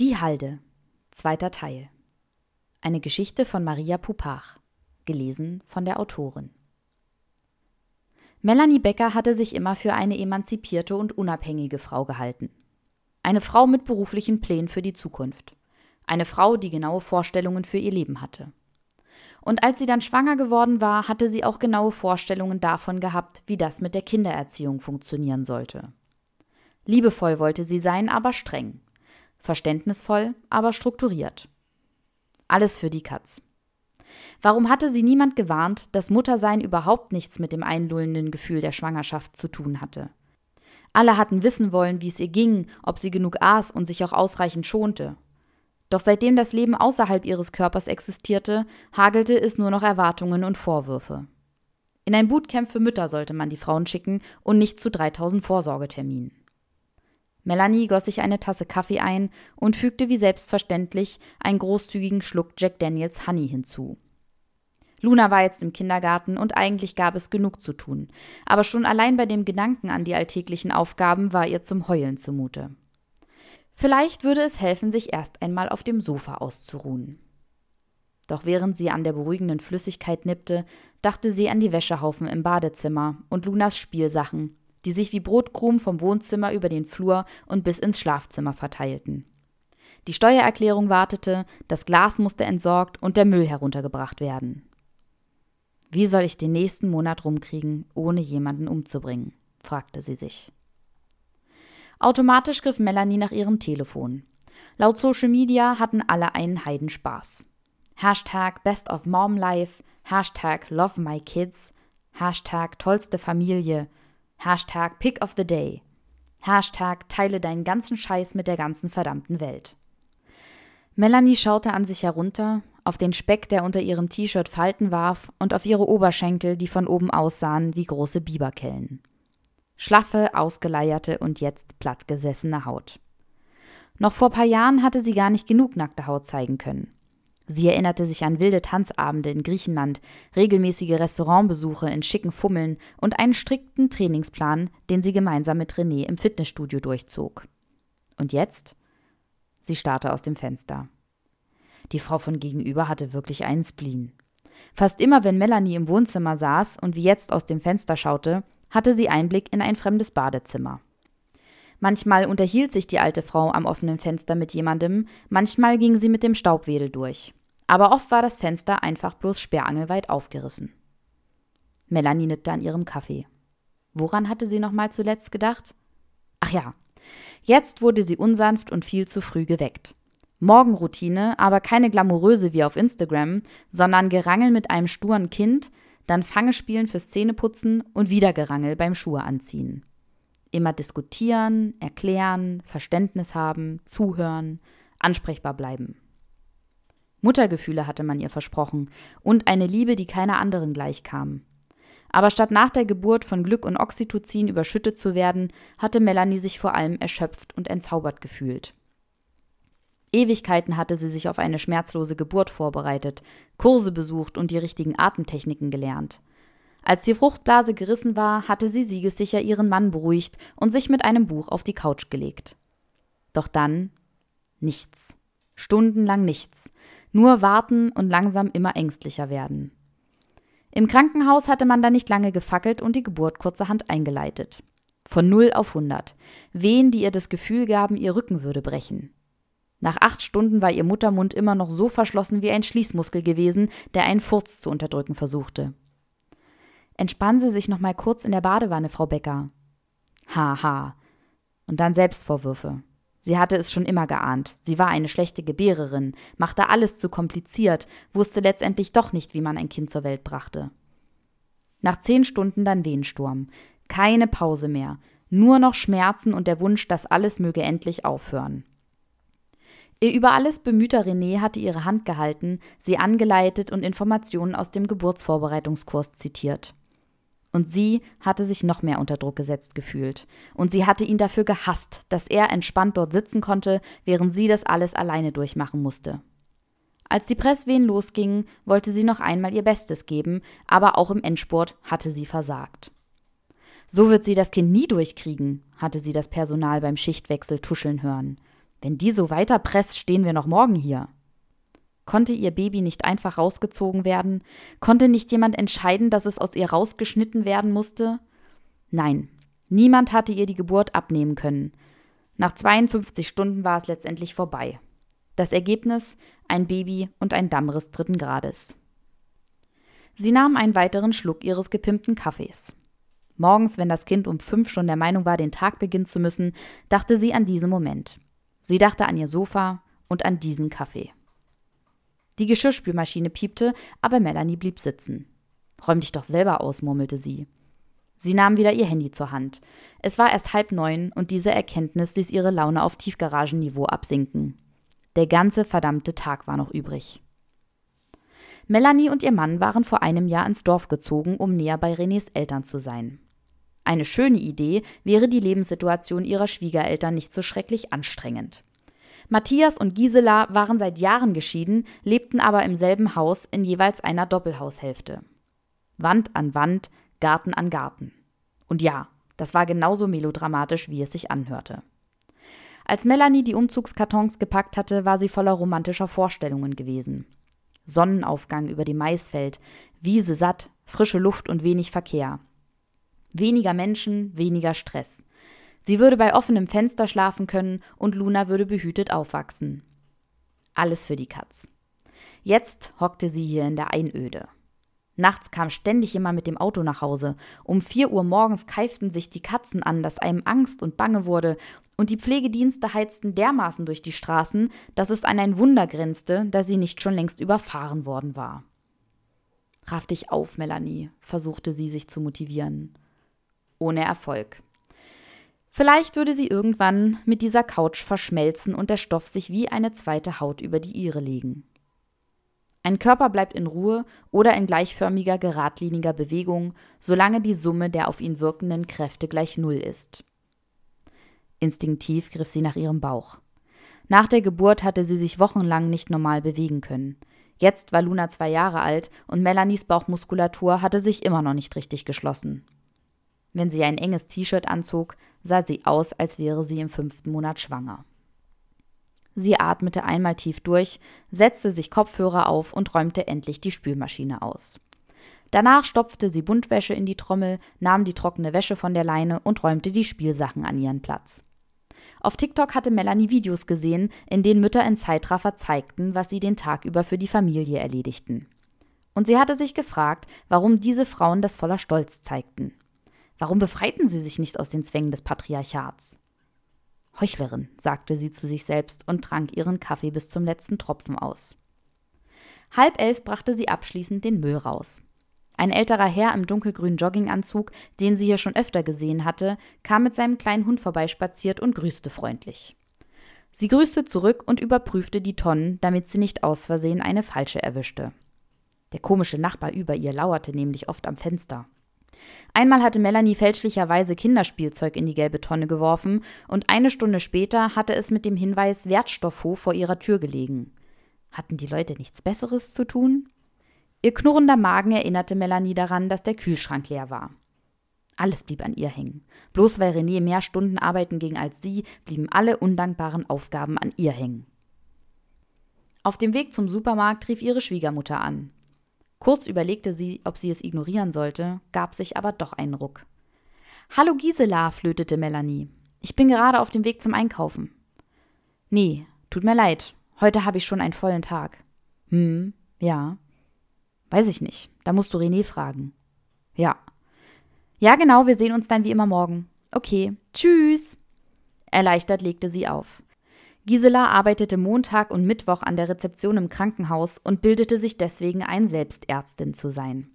Die Halde. Zweiter Teil. Eine Geschichte von Maria Pupach. Gelesen von der Autorin. Melanie Becker hatte sich immer für eine emanzipierte und unabhängige Frau gehalten. Eine Frau mit beruflichen Plänen für die Zukunft. Eine Frau, die genaue Vorstellungen für ihr Leben hatte. Und als sie dann schwanger geworden war, hatte sie auch genaue Vorstellungen davon gehabt, wie das mit der Kindererziehung funktionieren sollte. Liebevoll wollte sie sein, aber streng. Verständnisvoll, aber strukturiert. Alles für die Katz. Warum hatte sie niemand gewarnt, dass Muttersein überhaupt nichts mit dem einlullenden Gefühl der Schwangerschaft zu tun hatte? Alle hatten wissen wollen, wie es ihr ging, ob sie genug aß und sich auch ausreichend schonte. Doch seitdem das Leben außerhalb ihres Körpers existierte, hagelte es nur noch Erwartungen und Vorwürfe. In ein Bootcamp für Mütter sollte man die Frauen schicken und nicht zu 3000 Vorsorgeterminen. Melanie goss sich eine Tasse Kaffee ein und fügte wie selbstverständlich einen großzügigen Schluck Jack Daniels Honey hinzu. Luna war jetzt im Kindergarten und eigentlich gab es genug zu tun, aber schon allein bei dem Gedanken an die alltäglichen Aufgaben war ihr zum Heulen zumute. Vielleicht würde es helfen, sich erst einmal auf dem Sofa auszuruhen. Doch während sie an der beruhigenden Flüssigkeit nippte, dachte sie an die Wäschehaufen im Badezimmer und Lunas Spielsachen, die sich wie Brotkrumen vom Wohnzimmer über den Flur und bis ins Schlafzimmer verteilten. Die Steuererklärung wartete, das Glas musste entsorgt und der Müll heruntergebracht werden. Wie soll ich den nächsten Monat rumkriegen, ohne jemanden umzubringen? fragte sie sich. Automatisch griff Melanie nach ihrem Telefon. Laut Social Media hatten alle einen Heidenspaß. Hashtag Best of Mom Life, Hashtag Love My Kids, Hashtag Tollste Familie, Hashtag Pick of the Day. Hashtag Teile deinen ganzen Scheiß mit der ganzen verdammten Welt. Melanie schaute an sich herunter, auf den Speck, der unter ihrem T-Shirt Falten warf, und auf ihre Oberschenkel, die von oben aussahen wie große Biberkellen. Schlaffe, ausgeleierte und jetzt plattgesessene Haut. Noch vor paar Jahren hatte sie gar nicht genug nackte Haut zeigen können. Sie erinnerte sich an wilde Tanzabende in Griechenland, regelmäßige Restaurantbesuche in schicken Fummeln und einen strikten Trainingsplan, den sie gemeinsam mit René im Fitnessstudio durchzog. Und jetzt? Sie starrte aus dem Fenster. Die Frau von gegenüber hatte wirklich einen Spleen. Fast immer, wenn Melanie im Wohnzimmer saß und wie jetzt aus dem Fenster schaute, hatte sie Einblick in ein fremdes Badezimmer. Manchmal unterhielt sich die alte Frau am offenen Fenster mit jemandem, manchmal ging sie mit dem Staubwedel durch. Aber oft war das Fenster einfach bloß sperrangelweit aufgerissen. Melanie nippte an ihrem Kaffee. Woran hatte sie noch mal zuletzt gedacht? Ach ja, jetzt wurde sie unsanft und viel zu früh geweckt. Morgenroutine, aber keine glamouröse wie auf Instagram, sondern Gerangel mit einem sturen Kind, dann Fangespielen fürs Zähneputzen und wieder Gerangel beim Schuhe anziehen. Immer diskutieren, erklären, Verständnis haben, zuhören, ansprechbar bleiben. Muttergefühle hatte man ihr versprochen und eine Liebe, die keiner anderen gleichkam. Aber statt nach der Geburt von Glück und Oxytocin überschüttet zu werden, hatte Melanie sich vor allem erschöpft und entzaubert gefühlt. Ewigkeiten hatte sie sich auf eine schmerzlose Geburt vorbereitet, Kurse besucht und die richtigen Atemtechniken gelernt. Als die Fruchtblase gerissen war, hatte sie siegessicher ihren Mann beruhigt und sich mit einem Buch auf die Couch gelegt. Doch dann nichts. Stundenlang nichts. Nur warten und langsam immer ängstlicher werden. Im Krankenhaus hatte man da nicht lange gefackelt und die Geburt kurzerhand eingeleitet. Von 0 auf 100. Wehen, die ihr das Gefühl gaben, ihr Rücken würde brechen. Nach acht Stunden war ihr Muttermund immer noch so verschlossen wie ein Schließmuskel gewesen, der einen Furz zu unterdrücken versuchte. Entspannen Sie sich noch mal kurz in der Badewanne, Frau Becker. Haha. Und dann Selbstvorwürfe. Sie hatte es schon immer geahnt. Sie war eine schlechte Gebärerin, machte alles zu kompliziert, wusste letztendlich doch nicht, wie man ein Kind zur Welt brachte. Nach zehn Stunden dann Wehensturm. Keine Pause mehr. Nur noch Schmerzen und der Wunsch, dass alles möge endlich aufhören. Ihr über alles bemühter René hatte ihre Hand gehalten, sie angeleitet und Informationen aus dem Geburtsvorbereitungskurs zitiert. Und sie hatte sich noch mehr unter Druck gesetzt gefühlt. Und sie hatte ihn dafür gehasst, dass er entspannt dort sitzen konnte, während sie das alles alleine durchmachen musste. Als die Presswehen losgingen, wollte sie noch einmal ihr Bestes geben, aber auch im Endspurt hatte sie versagt. So wird sie das Kind nie durchkriegen, hatte sie das Personal beim Schichtwechsel tuscheln hören. Wenn die so weiterpresst, stehen wir noch morgen hier. Konnte ihr Baby nicht einfach rausgezogen werden? Konnte nicht jemand entscheiden, dass es aus ihr rausgeschnitten werden musste? Nein, niemand hatte ihr die Geburt abnehmen können. Nach 52 Stunden war es letztendlich vorbei. Das Ergebnis ein Baby und ein Dammriss dritten Grades. Sie nahm einen weiteren Schluck ihres gepimpten Kaffees. Morgens, wenn das Kind um fünf schon der Meinung war, den Tag beginnen zu müssen, dachte sie an diesen Moment. Sie dachte an ihr Sofa und an diesen Kaffee. Die Geschirrspülmaschine piepte, aber Melanie blieb sitzen. Räum dich doch selber aus, murmelte sie. Sie nahm wieder ihr Handy zur Hand. Es war erst halb neun und diese Erkenntnis ließ ihre Laune auf Tiefgaragenniveau absinken. Der ganze verdammte Tag war noch übrig. Melanie und ihr Mann waren vor einem Jahr ins Dorf gezogen, um näher bei Renés Eltern zu sein. Eine schöne Idee wäre die Lebenssituation ihrer Schwiegereltern nicht so schrecklich anstrengend. Matthias und Gisela waren seit Jahren geschieden, lebten aber im selben Haus in jeweils einer Doppelhaushälfte. Wand an Wand, Garten an Garten. Und ja, das war genauso melodramatisch, wie es sich anhörte. Als Melanie die Umzugskartons gepackt hatte, war sie voller romantischer Vorstellungen gewesen. Sonnenaufgang über dem Maisfeld, Wiese satt, frische Luft und wenig Verkehr. Weniger Menschen, weniger Stress. Sie würde bei offenem Fenster schlafen können und Luna würde behütet aufwachsen. Alles für die Katz. Jetzt hockte sie hier in der Einöde. Nachts kam ständig jemand mit dem Auto nach Hause. Um vier Uhr morgens keiften sich die Katzen an, dass einem Angst und Bange wurde, und die Pflegedienste heizten dermaßen durch die Straßen, dass es an ein Wunder grenzte, da sie nicht schon längst überfahren worden war. Raff dich auf, Melanie, versuchte sie sich zu motivieren. Ohne Erfolg. Vielleicht würde sie irgendwann mit dieser Couch verschmelzen und der Stoff sich wie eine zweite Haut über die ihre legen. Ein Körper bleibt in Ruhe oder in gleichförmiger, geradliniger Bewegung, solange die Summe der auf ihn wirkenden Kräfte gleich Null ist. Instinktiv griff sie nach ihrem Bauch. Nach der Geburt hatte sie sich wochenlang nicht normal bewegen können. Jetzt war Luna zwei Jahre alt und Melanies Bauchmuskulatur hatte sich immer noch nicht richtig geschlossen. Wenn sie ein enges T-Shirt anzog, sah sie aus, als wäre sie im fünften Monat schwanger. Sie atmete einmal tief durch, setzte sich Kopfhörer auf und räumte endlich die Spülmaschine aus. Danach stopfte sie Buntwäsche in die Trommel, nahm die trockene Wäsche von der Leine und räumte die Spielsachen an ihren Platz. Auf TikTok hatte Melanie Videos gesehen, in denen Mütter in Zeitraffer zeigten, was sie den Tag über für die Familie erledigten. Und sie hatte sich gefragt, warum diese Frauen das voller Stolz zeigten. Warum befreiten sie sich nicht aus den Zwängen des Patriarchats? Heuchlerin, sagte sie zu sich selbst und trank ihren Kaffee bis zum letzten Tropfen aus. Halb elf brachte sie abschließend den Müll raus. Ein älterer Herr im dunkelgrünen Jogginganzug, den sie hier schon öfter gesehen hatte, kam mit seinem kleinen Hund vorbeispaziert und grüßte freundlich. Sie grüßte zurück und überprüfte die Tonnen, damit sie nicht aus Versehen eine falsche erwischte. Der komische Nachbar über ihr lauerte nämlich oft am Fenster. Einmal hatte Melanie fälschlicherweise Kinderspielzeug in die gelbe Tonne geworfen und eine Stunde später hatte es mit dem Hinweis Wertstoffhof vor ihrer Tür gelegen. Hatten die Leute nichts Besseres zu tun? Ihr knurrender Magen erinnerte Melanie daran, dass der Kühlschrank leer war. Alles blieb an ihr hängen. Bloß weil René mehr Stunden arbeiten ging als sie, blieben alle undankbaren Aufgaben an ihr hängen. Auf dem Weg zum Supermarkt rief ihre Schwiegermutter an. Kurz überlegte sie, ob sie es ignorieren sollte, gab sich aber doch einen Ruck. Hallo Gisela, flötete Melanie. Ich bin gerade auf dem Weg zum Einkaufen. Nee, tut mir leid. Heute habe ich schon einen vollen Tag. Hm, ja. Weiß ich nicht. Da musst du René fragen. Ja. Ja, genau, wir sehen uns dann wie immer morgen. Okay, tschüss. Erleichtert legte sie auf. Gisela arbeitete Montag und Mittwoch an der Rezeption im Krankenhaus und bildete sich deswegen ein, Selbstärztin zu sein.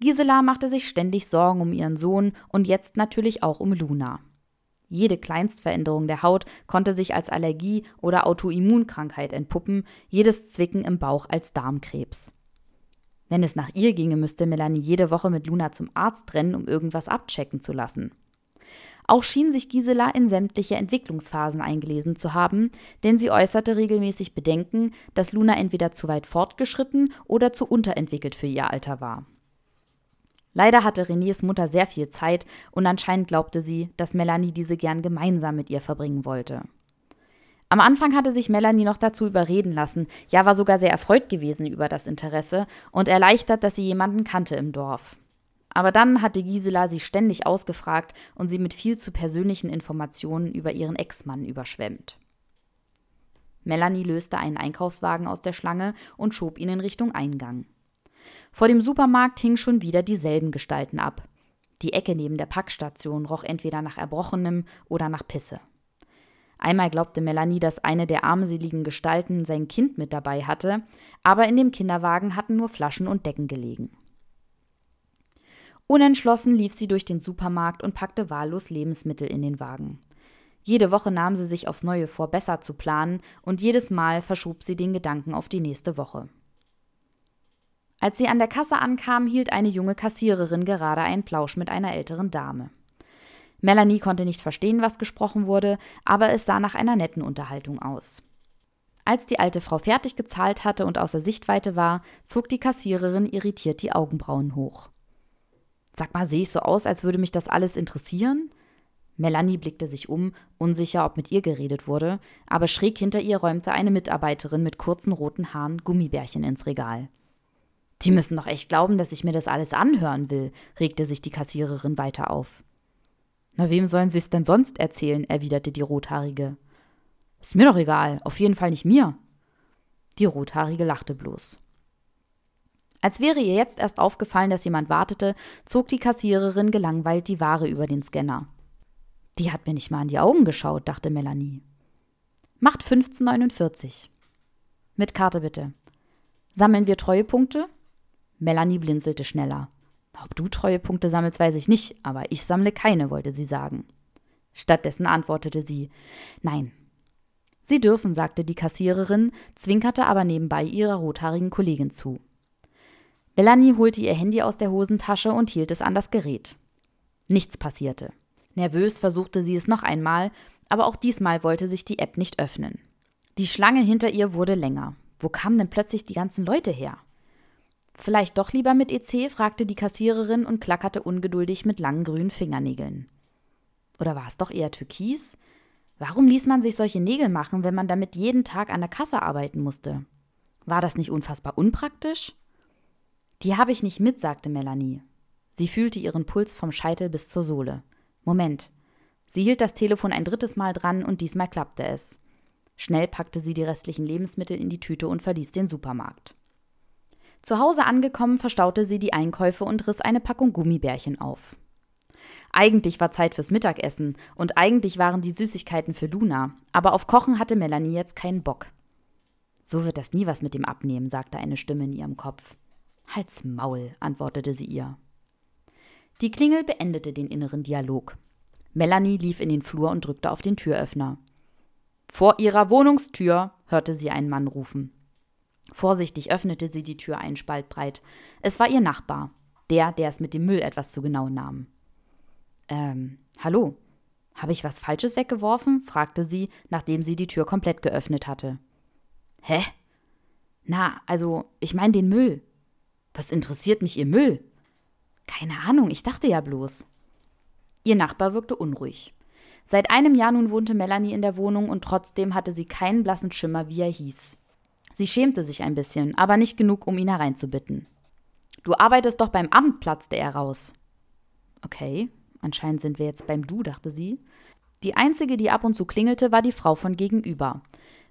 Gisela machte sich ständig Sorgen um ihren Sohn und jetzt natürlich auch um Luna. Jede Kleinstveränderung der Haut konnte sich als Allergie oder Autoimmunkrankheit entpuppen, jedes Zwicken im Bauch als Darmkrebs. Wenn es nach ihr ginge, müsste Melanie jede Woche mit Luna zum Arzt rennen, um irgendwas abchecken zu lassen. Auch schien sich Gisela in sämtliche Entwicklungsphasen eingelesen zu haben, denn sie äußerte regelmäßig Bedenken, dass Luna entweder zu weit fortgeschritten oder zu unterentwickelt für ihr Alter war. Leider hatte Renés Mutter sehr viel Zeit und anscheinend glaubte sie, dass Melanie diese gern gemeinsam mit ihr verbringen wollte. Am Anfang hatte sich Melanie noch dazu überreden lassen, ja war sogar sehr erfreut gewesen über das Interesse und erleichtert, dass sie jemanden kannte im Dorf. Aber dann hatte Gisela sie ständig ausgefragt und sie mit viel zu persönlichen Informationen über ihren Ex-Mann überschwemmt. Melanie löste einen Einkaufswagen aus der Schlange und schob ihn in Richtung Eingang. Vor dem Supermarkt hingen schon wieder dieselben Gestalten ab. Die Ecke neben der Packstation roch entweder nach Erbrochenem oder nach Pisse. Einmal glaubte Melanie, dass eine der armseligen Gestalten sein Kind mit dabei hatte, aber in dem Kinderwagen hatten nur Flaschen und Decken gelegen. Unentschlossen lief sie durch den Supermarkt und packte wahllos Lebensmittel in den Wagen. Jede Woche nahm sie sich aufs Neue vor, besser zu planen, und jedes Mal verschob sie den Gedanken auf die nächste Woche. Als sie an der Kasse ankam, hielt eine junge Kassiererin gerade einen Plausch mit einer älteren Dame. Melanie konnte nicht verstehen, was gesprochen wurde, aber es sah nach einer netten Unterhaltung aus. Als die alte Frau fertig gezahlt hatte und außer Sichtweite war, zog die Kassiererin irritiert die Augenbrauen hoch. Sag mal, sehe ich so aus, als würde mich das alles interessieren? Melanie blickte sich um, unsicher, ob mit ihr geredet wurde, aber schräg hinter ihr räumte eine Mitarbeiterin mit kurzen roten Haaren Gummibärchen ins Regal. Die müssen doch echt glauben, dass ich mir das alles anhören will, regte sich die Kassiererin weiter auf. Na, wem sollen sie es denn sonst erzählen? erwiderte die Rothaarige. Ist mir doch egal, auf jeden Fall nicht mir. Die Rothaarige lachte bloß. Als wäre ihr jetzt erst aufgefallen, dass jemand wartete, zog die Kassiererin gelangweilt die Ware über den Scanner. Die hat mir nicht mal in die Augen geschaut, dachte Melanie. Macht 1549. Mit Karte bitte. Sammeln wir Treuepunkte? Melanie blinzelte schneller. Ob du Treuepunkte sammelst, weiß ich nicht, aber ich sammle keine, wollte sie sagen. Stattdessen antwortete sie Nein. Sie dürfen, sagte die Kassiererin, zwinkerte aber nebenbei ihrer rothaarigen Kollegin zu. Melanie holte ihr Handy aus der Hosentasche und hielt es an das Gerät. Nichts passierte. Nervös versuchte sie es noch einmal, aber auch diesmal wollte sich die App nicht öffnen. Die Schlange hinter ihr wurde länger. Wo kamen denn plötzlich die ganzen Leute her? Vielleicht doch lieber mit EC? fragte die Kassiererin und klackerte ungeduldig mit langen grünen Fingernägeln. Oder war es doch eher Türkis? Warum ließ man sich solche Nägel machen, wenn man damit jeden Tag an der Kasse arbeiten musste? War das nicht unfassbar unpraktisch? Die habe ich nicht mit, sagte Melanie. Sie fühlte ihren Puls vom Scheitel bis zur Sohle. Moment. Sie hielt das Telefon ein drittes Mal dran und diesmal klappte es. Schnell packte sie die restlichen Lebensmittel in die Tüte und verließ den Supermarkt. Zu Hause angekommen, verstaute sie die Einkäufe und riss eine Packung Gummibärchen auf. Eigentlich war Zeit fürs Mittagessen und eigentlich waren die Süßigkeiten für Luna, aber auf Kochen hatte Melanie jetzt keinen Bock. So wird das nie was mit dem Abnehmen, sagte eine Stimme in ihrem Kopf. Halt's Maul, antwortete sie ihr. Die Klingel beendete den inneren Dialog. Melanie lief in den Flur und drückte auf den Türöffner. Vor ihrer Wohnungstür, hörte sie einen Mann rufen. Vorsichtig öffnete sie die Tür einen Spalt breit. Es war ihr Nachbar, der, der es mit dem Müll etwas zu genau nahm. Ähm, hallo. Habe ich was Falsches weggeworfen? fragte sie, nachdem sie die Tür komplett geöffnet hatte. Hä? Na, also, ich meine den Müll. Was interessiert mich Ihr Müll? Keine Ahnung, ich dachte ja bloß. Ihr Nachbar wirkte unruhig. Seit einem Jahr nun wohnte Melanie in der Wohnung und trotzdem hatte sie keinen blassen Schimmer, wie er hieß. Sie schämte sich ein bisschen, aber nicht genug, um ihn hereinzubitten. Du arbeitest doch beim Amt, platzte er raus. Okay, anscheinend sind wir jetzt beim Du, dachte sie. Die einzige, die ab und zu klingelte, war die Frau von gegenüber.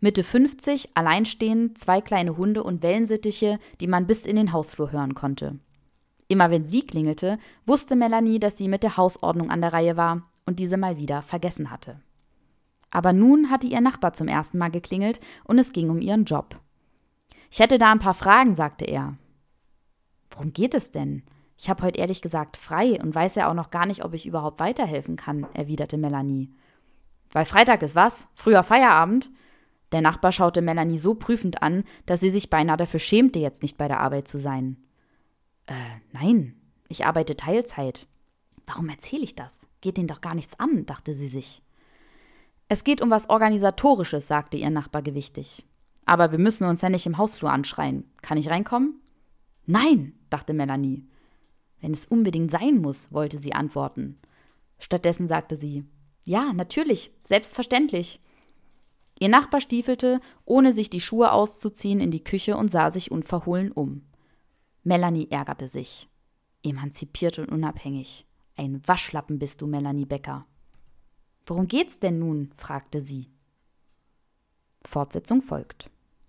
Mitte 50, alleinstehend, zwei kleine Hunde und Wellensittiche, die man bis in den Hausflur hören konnte. Immer wenn sie klingelte, wusste Melanie, dass sie mit der Hausordnung an der Reihe war und diese mal wieder vergessen hatte. Aber nun hatte ihr Nachbar zum ersten Mal geklingelt und es ging um ihren Job. Ich hätte da ein paar Fragen, sagte er. Worum geht es denn? Ich habe heute ehrlich gesagt frei und weiß ja auch noch gar nicht, ob ich überhaupt weiterhelfen kann, erwiderte Melanie. Weil Freitag ist was? Früher Feierabend? Der Nachbar schaute Melanie so prüfend an, dass sie sich beinahe dafür schämte, jetzt nicht bei der Arbeit zu sein. Äh, nein, ich arbeite Teilzeit. Warum erzähle ich das? Geht denen doch gar nichts an, dachte sie sich. Es geht um was Organisatorisches, sagte ihr Nachbar gewichtig. Aber wir müssen uns ja nicht im Hausflur anschreien. Kann ich reinkommen? Nein, dachte Melanie. Wenn es unbedingt sein muss, wollte sie antworten. Stattdessen sagte sie: Ja, natürlich, selbstverständlich. Ihr Nachbar stiefelte, ohne sich die Schuhe auszuziehen, in die Küche und sah sich unverhohlen um. Melanie ärgerte sich. Emanzipiert und unabhängig. Ein Waschlappen bist du, Melanie Becker. Worum geht's denn nun? fragte sie. Fortsetzung folgt.